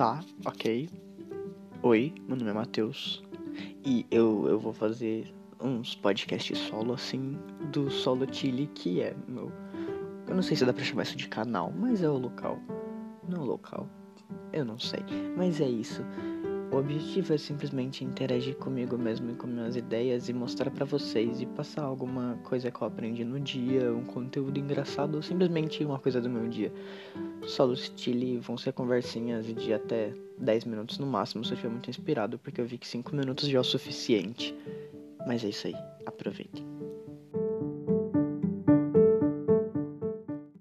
Tá, ok. Oi, meu nome é Matheus. E eu, eu vou fazer uns podcasts solo, assim, do Solo Chile, que é meu. Eu não sei se dá pra chamar isso de canal, mas é o local. Não é o local. Eu não sei. Mas é isso. O objetivo é simplesmente interagir comigo mesmo e com minhas ideias e mostrar para vocês e passar alguma coisa que eu aprendi no dia, um conteúdo engraçado ou simplesmente uma coisa do meu dia. Solo style vão ser conversinhas de até 10 minutos no máximo se eu estiver muito inspirado, porque eu vi que 5 minutos já é o suficiente. Mas é isso aí, aproveitem.